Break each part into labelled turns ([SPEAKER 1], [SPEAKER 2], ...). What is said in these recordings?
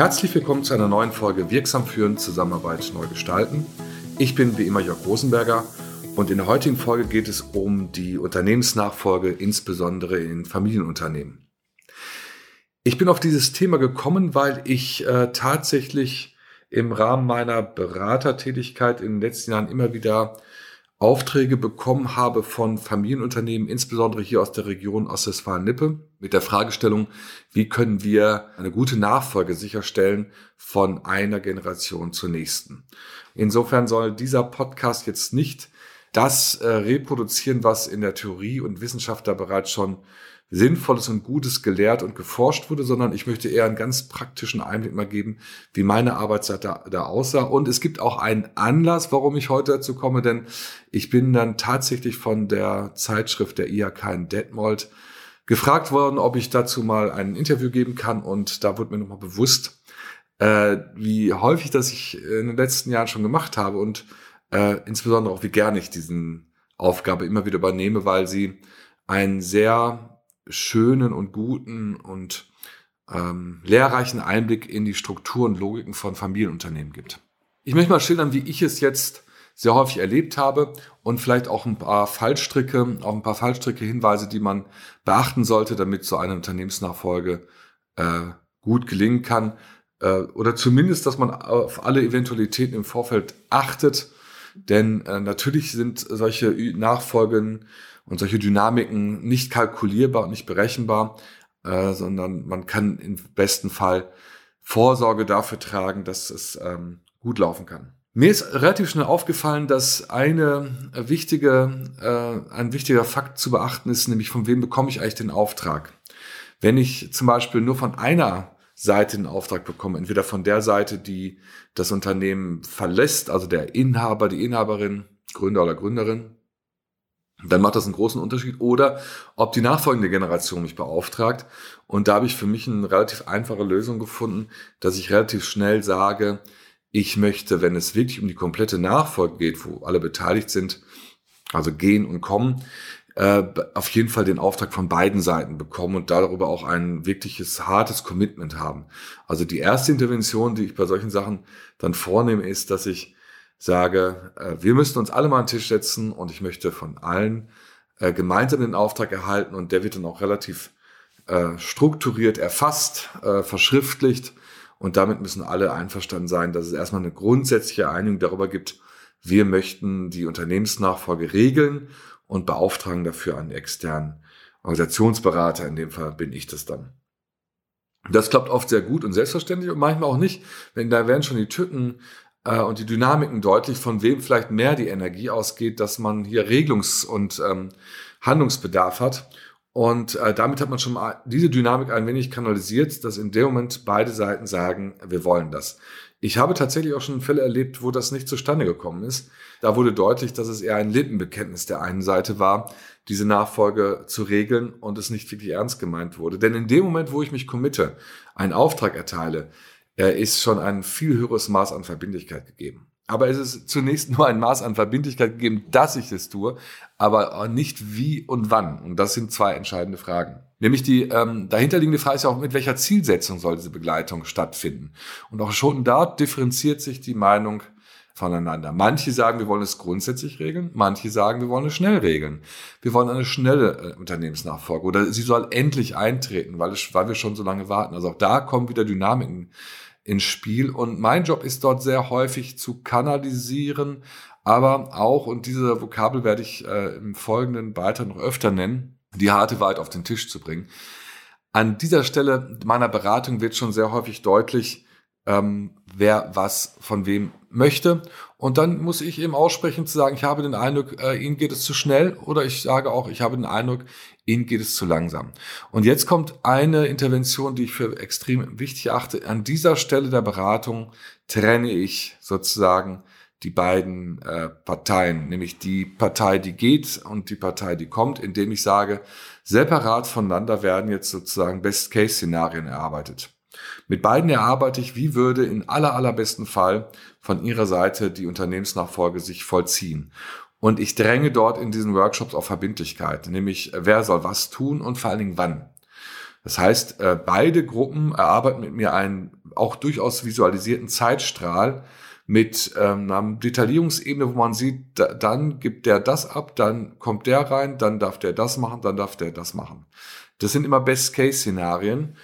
[SPEAKER 1] Herzlich willkommen zu einer neuen Folge Wirksam führen, Zusammenarbeit neu gestalten. Ich bin wie immer Jörg Rosenberger und in der heutigen Folge geht es um die Unternehmensnachfolge, insbesondere in Familienunternehmen. Ich bin auf dieses Thema gekommen, weil ich äh, tatsächlich im Rahmen meiner Beratertätigkeit in den letzten Jahren immer wieder Aufträge bekommen habe von Familienunternehmen, insbesondere hier aus der Region Ostwestfalen-Lippe, mit der Fragestellung, wie können wir eine gute Nachfolge sicherstellen von einer Generation zur nächsten. Insofern soll dieser Podcast jetzt nicht das äh, reproduzieren, was in der Theorie und Wissenschaft da bereits schon Sinnvolles und Gutes gelehrt und geforscht wurde, sondern ich möchte eher einen ganz praktischen Einblick mal geben, wie meine Arbeitszeit da, da aussah. Und es gibt auch einen Anlass, warum ich heute dazu komme, denn ich bin dann tatsächlich von der Zeitschrift der IHK in Detmold gefragt worden, ob ich dazu mal ein Interview geben kann. Und da wurde mir nochmal bewusst, äh, wie häufig das ich in den letzten Jahren schon gemacht habe und äh, insbesondere auch wie gerne ich diesen Aufgabe immer wieder übernehme, weil sie einen sehr schönen und guten und ähm, lehrreichen Einblick in die Struktur und Logiken von Familienunternehmen gibt. Ich möchte mal schildern, wie ich es jetzt sehr häufig erlebt habe und vielleicht auch ein paar Fallstricke, auch ein paar Fallstricke, Hinweise, die man beachten sollte, damit so eine Unternehmensnachfolge äh, gut gelingen kann. Äh, oder zumindest, dass man auf alle Eventualitäten im Vorfeld achtet. Denn äh, natürlich sind solche Nachfolgen und solche Dynamiken nicht kalkulierbar und nicht berechenbar, äh, sondern man kann im besten Fall Vorsorge dafür tragen, dass es ähm, gut laufen kann. Mir ist relativ schnell aufgefallen, dass eine wichtige, äh, ein wichtiger Fakt zu beachten ist, nämlich von wem bekomme ich eigentlich den Auftrag. Wenn ich zum Beispiel nur von einer Seite den Auftrag bekomme, entweder von der Seite, die das Unternehmen verlässt, also der Inhaber, die Inhaberin, Gründer oder Gründerin, dann macht das einen großen Unterschied. Oder ob die nachfolgende Generation mich beauftragt. Und da habe ich für mich eine relativ einfache Lösung gefunden, dass ich relativ schnell sage, ich möchte, wenn es wirklich um die komplette Nachfolge geht, wo alle beteiligt sind, also gehen und kommen, äh, auf jeden Fall den Auftrag von beiden Seiten bekommen und darüber auch ein wirkliches hartes Commitment haben. Also die erste Intervention, die ich bei solchen Sachen dann vornehme, ist, dass ich sage, äh, wir müssen uns alle mal an den Tisch setzen und ich möchte von allen äh, gemeinsam den Auftrag erhalten und der wird dann auch relativ äh, strukturiert erfasst, äh, verschriftlicht und damit müssen alle einverstanden sein, dass es erstmal eine grundsätzliche Einigung darüber gibt, wir möchten die Unternehmensnachfolge regeln und beauftragen dafür einen externen Organisationsberater. In dem Fall bin ich das dann. Das klappt oft sehr gut und selbstverständlich und manchmal auch nicht, wenn da werden schon die Tücken äh, und die Dynamiken deutlich, von wem vielleicht mehr die Energie ausgeht, dass man hier Regelungs- und ähm, Handlungsbedarf hat. Und äh, damit hat man schon mal diese Dynamik ein wenig kanalisiert, dass in dem Moment beide Seiten sagen, wir wollen das. Ich habe tatsächlich auch schon Fälle erlebt, wo das nicht zustande gekommen ist. Da wurde deutlich, dass es eher ein Lippenbekenntnis der einen Seite war, diese Nachfolge zu regeln und es nicht wirklich ernst gemeint wurde. Denn in dem Moment, wo ich mich committe, einen Auftrag erteile, ist schon ein viel höheres Maß an Verbindlichkeit gegeben. Aber es ist zunächst nur ein Maß an Verbindlichkeit gegeben, dass ich es tue, aber nicht wie und wann. Und das sind zwei entscheidende Fragen. Nämlich die ähm, dahinterliegende Frage ist ja auch, mit welcher Zielsetzung soll diese Begleitung stattfinden. Und auch schon dort differenziert sich die Meinung voneinander. Manche sagen, wir wollen es grundsätzlich regeln, manche sagen, wir wollen es schnell regeln. Wir wollen eine schnelle äh, Unternehmensnachfolge oder sie soll endlich eintreten, weil, es, weil wir schon so lange warten. Also auch da kommen wieder Dynamiken ins Spiel. Und mein Job ist dort sehr häufig zu kanalisieren, aber auch, und diese Vokabel werde ich äh, im folgenden Beitrag noch öfter nennen, die harte Wahrheit auf den Tisch zu bringen. An dieser Stelle meiner Beratung wird schon sehr häufig deutlich, ähm, wer was von wem möchte. Und dann muss ich eben aussprechen zu sagen, ich habe den Eindruck, äh, Ihnen geht es zu schnell oder ich sage auch, ich habe den Eindruck, Ihnen geht es zu langsam. Und jetzt kommt eine Intervention, die ich für extrem wichtig achte. An dieser Stelle der Beratung trenne ich sozusagen die beiden äh, Parteien, nämlich die Partei, die geht und die Partei, die kommt, indem ich sage, separat voneinander werden jetzt sozusagen Best-Case-Szenarien erarbeitet. Mit beiden erarbeite ich, wie würde in aller allerbesten Fall von ihrer Seite die Unternehmensnachfolge sich vollziehen. Und ich dränge dort in diesen Workshops auf Verbindlichkeit, nämlich wer soll was tun und vor allen Dingen wann. Das heißt, äh, beide Gruppen erarbeiten mit mir einen auch durchaus visualisierten Zeitstrahl mit ähm, einer Detaillierungsebene, wo man sieht, da, dann gibt der das ab, dann kommt der rein, dann darf der das machen, dann darf der das machen. Das sind immer Best-Case-Szenarien,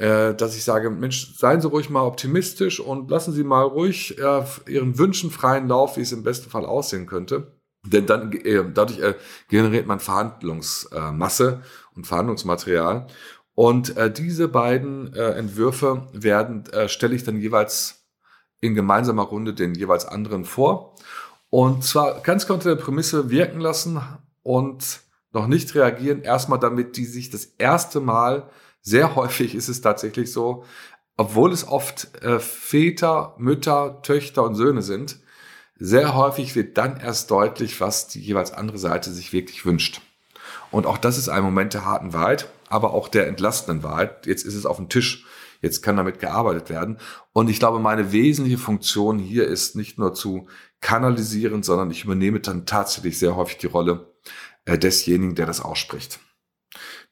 [SPEAKER 1] äh, dass ich sage, Mensch, seien Sie ruhig mal optimistisch und lassen Sie mal ruhig äh, Ihren Wünschen freien Lauf, wie es im besten Fall aussehen könnte. Denn dann äh, dadurch äh, generiert man Verhandlungsmasse und Verhandlungsmaterial. Und äh, diese beiden äh, Entwürfe werden, äh, stelle ich dann jeweils in gemeinsamer Runde den jeweils anderen vor. Und zwar ganz unter der Prämisse wirken lassen und noch nicht reagieren. Erstmal damit die sich das erste Mal, sehr häufig ist es tatsächlich so, obwohl es oft äh, Väter, Mütter, Töchter und Söhne sind, sehr häufig wird dann erst deutlich, was die jeweils andere Seite sich wirklich wünscht. Und auch das ist ein Moment der harten Wahrheit, aber auch der entlastenden Wahrheit. Jetzt ist es auf dem Tisch. Jetzt kann damit gearbeitet werden. Und ich glaube, meine wesentliche Funktion hier ist nicht nur zu kanalisieren, sondern ich übernehme dann tatsächlich sehr häufig die Rolle äh, desjenigen, der das ausspricht.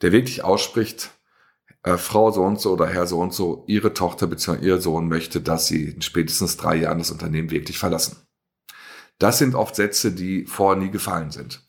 [SPEAKER 1] Der wirklich ausspricht, äh, Frau so und so oder Herr so und so, ihre Tochter bzw. ihr Sohn möchte, dass sie in spätestens drei Jahren das Unternehmen wirklich verlassen. Das sind oft Sätze, die vorher nie gefallen sind.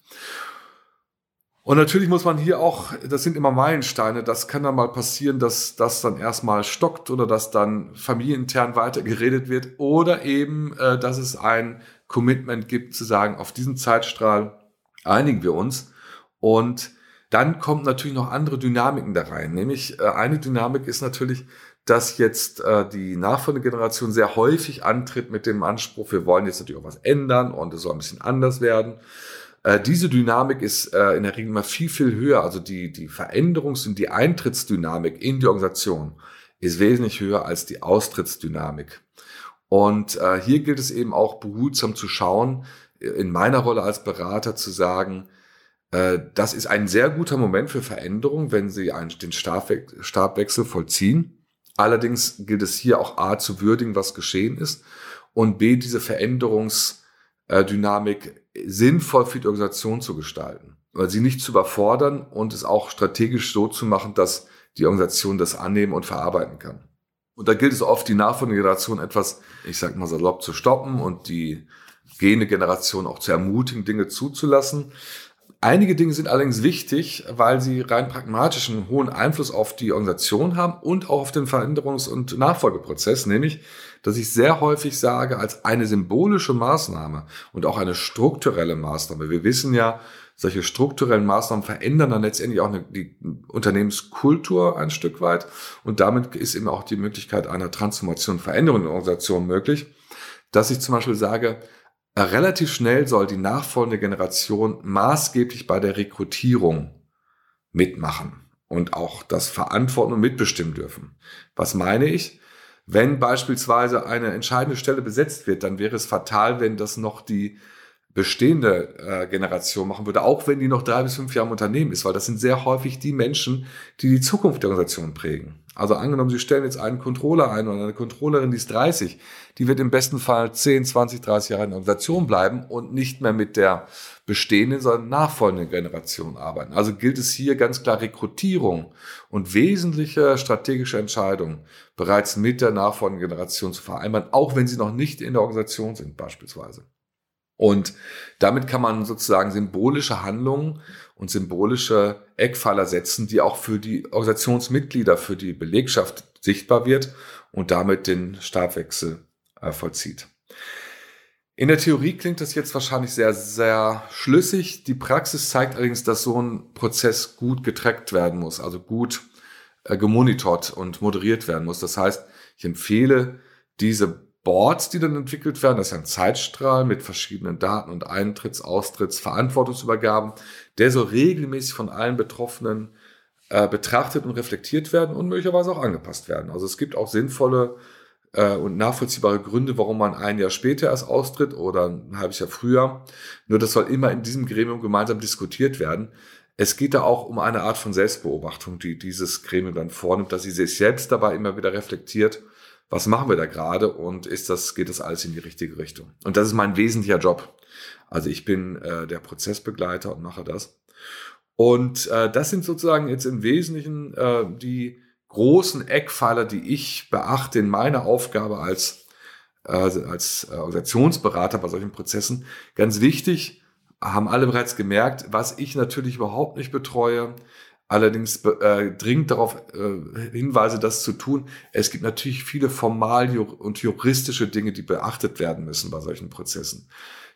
[SPEAKER 1] Und natürlich muss man hier auch, das sind immer Meilensteine, das kann dann mal passieren, dass das dann erstmal stockt oder dass dann familienintern weiter geredet wird oder eben, äh, dass es ein Commitment gibt zu sagen, auf diesen Zeitstrahl einigen wir uns und dann kommt natürlich noch andere Dynamiken da rein. Nämlich äh, eine Dynamik ist natürlich, dass jetzt äh, die nachfolgende Generation sehr häufig antritt mit dem Anspruch, wir wollen jetzt natürlich auch was ändern und es soll ein bisschen anders werden. Äh, diese Dynamik ist äh, in der Regel immer viel, viel höher. Also die, die Veränderungs- und die Eintrittsdynamik in die Organisation ist wesentlich höher als die Austrittsdynamik. Und äh, hier gilt es eben auch behutsam zu schauen, in meiner Rolle als Berater zu sagen, äh, das ist ein sehr guter Moment für Veränderung, wenn Sie einen, den Stabwe Stabwechsel vollziehen. Allerdings gilt es hier auch A zu würdigen, was geschehen ist und B diese Veränderungsdynamik sinnvoll für die Organisation zu gestalten. Weil sie nicht zu überfordern und es auch strategisch so zu machen, dass die Organisation das annehmen und verarbeiten kann. Und da gilt es oft, die nachfolgende Generation etwas, ich sag mal salopp, zu stoppen und die gehende Generation auch zu ermutigen, Dinge zuzulassen. Einige Dinge sind allerdings wichtig, weil sie rein pragmatischen hohen Einfluss auf die Organisation haben und auch auf den Veränderungs- und Nachfolgeprozess, nämlich, dass ich sehr häufig sage, als eine symbolische Maßnahme und auch eine strukturelle Maßnahme. Wir wissen ja, solche strukturellen Maßnahmen verändern dann letztendlich auch die Unternehmenskultur ein Stück weit. Und damit ist eben auch die Möglichkeit einer Transformation, Veränderung in der Organisation möglich, dass ich zum Beispiel sage, Relativ schnell soll die nachfolgende Generation maßgeblich bei der Rekrutierung mitmachen und auch das verantworten und mitbestimmen dürfen. Was meine ich? Wenn beispielsweise eine entscheidende Stelle besetzt wird, dann wäre es fatal, wenn das noch die bestehende äh, Generation machen würde, auch wenn die noch drei bis fünf Jahre im Unternehmen ist, weil das sind sehr häufig die Menschen, die die Zukunft der Organisation prägen. Also angenommen, Sie stellen jetzt einen Controller ein oder eine Controllerin, die ist 30, die wird im besten Fall 10, 20, 30 Jahre in der Organisation bleiben und nicht mehr mit der bestehenden, sondern nachfolgenden Generation arbeiten. Also gilt es hier ganz klar Rekrutierung und wesentliche strategische Entscheidungen bereits mit der nachfolgenden Generation zu vereinbaren, auch wenn sie noch nicht in der Organisation sind beispielsweise. Und damit kann man sozusagen symbolische Handlungen und symbolische Eckpfeiler setzen, die auch für die Organisationsmitglieder, für die Belegschaft sichtbar wird und damit den Stabwechsel äh, vollzieht. In der Theorie klingt das jetzt wahrscheinlich sehr, sehr schlüssig. Die Praxis zeigt allerdings, dass so ein Prozess gut getrackt werden muss, also gut äh, gemonitort und moderiert werden muss. Das heißt, ich empfehle diese Boards, die dann entwickelt werden. Das ist ein Zeitstrahl mit verschiedenen Daten und Eintritts-, Austritts-, Verantwortungsübergaben. Der soll regelmäßig von allen Betroffenen äh, betrachtet und reflektiert werden und möglicherweise auch angepasst werden. Also es gibt auch sinnvolle äh, und nachvollziehbare Gründe, warum man ein Jahr später erst austritt oder ein halbes Jahr früher. Nur das soll immer in diesem Gremium gemeinsam diskutiert werden. Es geht da auch um eine Art von Selbstbeobachtung, die dieses Gremium dann vornimmt, dass sie sich selbst dabei immer wieder reflektiert was machen wir da gerade und ist das, geht das alles in die richtige Richtung? Und das ist mein wesentlicher Job. Also ich bin äh, der Prozessbegleiter und mache das. Und äh, das sind sozusagen jetzt im Wesentlichen äh, die großen Eckpfeiler, die ich beachte in meiner Aufgabe als, äh, als Organisationsberater bei solchen Prozessen. Ganz wichtig, haben alle bereits gemerkt, was ich natürlich überhaupt nicht betreue, allerdings äh, dringend darauf äh, hinweise, das zu tun. Es gibt natürlich viele formal und juristische Dinge, die beachtet werden müssen bei solchen Prozessen.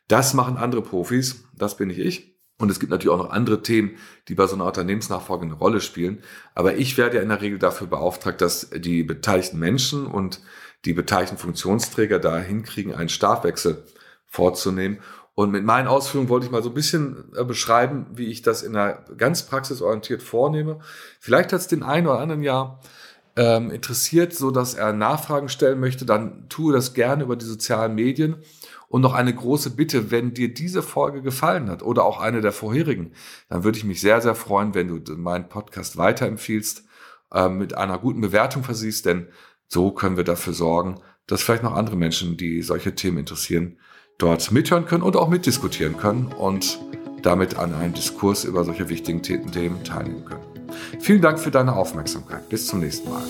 [SPEAKER 1] Das machen andere Profis, das bin nicht ich. Und es gibt natürlich auch noch andere Themen, die bei so einer Unternehmensnachfolge eine Rolle spielen. Aber ich werde ja in der Regel dafür beauftragt, dass die beteiligten Menschen und die beteiligten Funktionsträger da hinkriegen, einen Stabwechsel vorzunehmen. Und mit meinen Ausführungen wollte ich mal so ein bisschen äh, beschreiben, wie ich das in einer ganz praxisorientiert vornehme. Vielleicht hat es den einen oder anderen ja ähm, interessiert, so dass er Nachfragen stellen möchte, dann tue das gerne über die sozialen Medien. Und noch eine große Bitte, wenn dir diese Folge gefallen hat oder auch eine der vorherigen, dann würde ich mich sehr, sehr freuen, wenn du meinen Podcast weiterempfiehlst, äh, mit einer guten Bewertung versiehst, denn so können wir dafür sorgen, dass vielleicht noch andere Menschen, die solche Themen interessieren, dort mithören können und auch mitdiskutieren können und damit an einem Diskurs über solche wichtigen Themen teilnehmen können. Vielen Dank für deine Aufmerksamkeit. Bis zum nächsten Mal.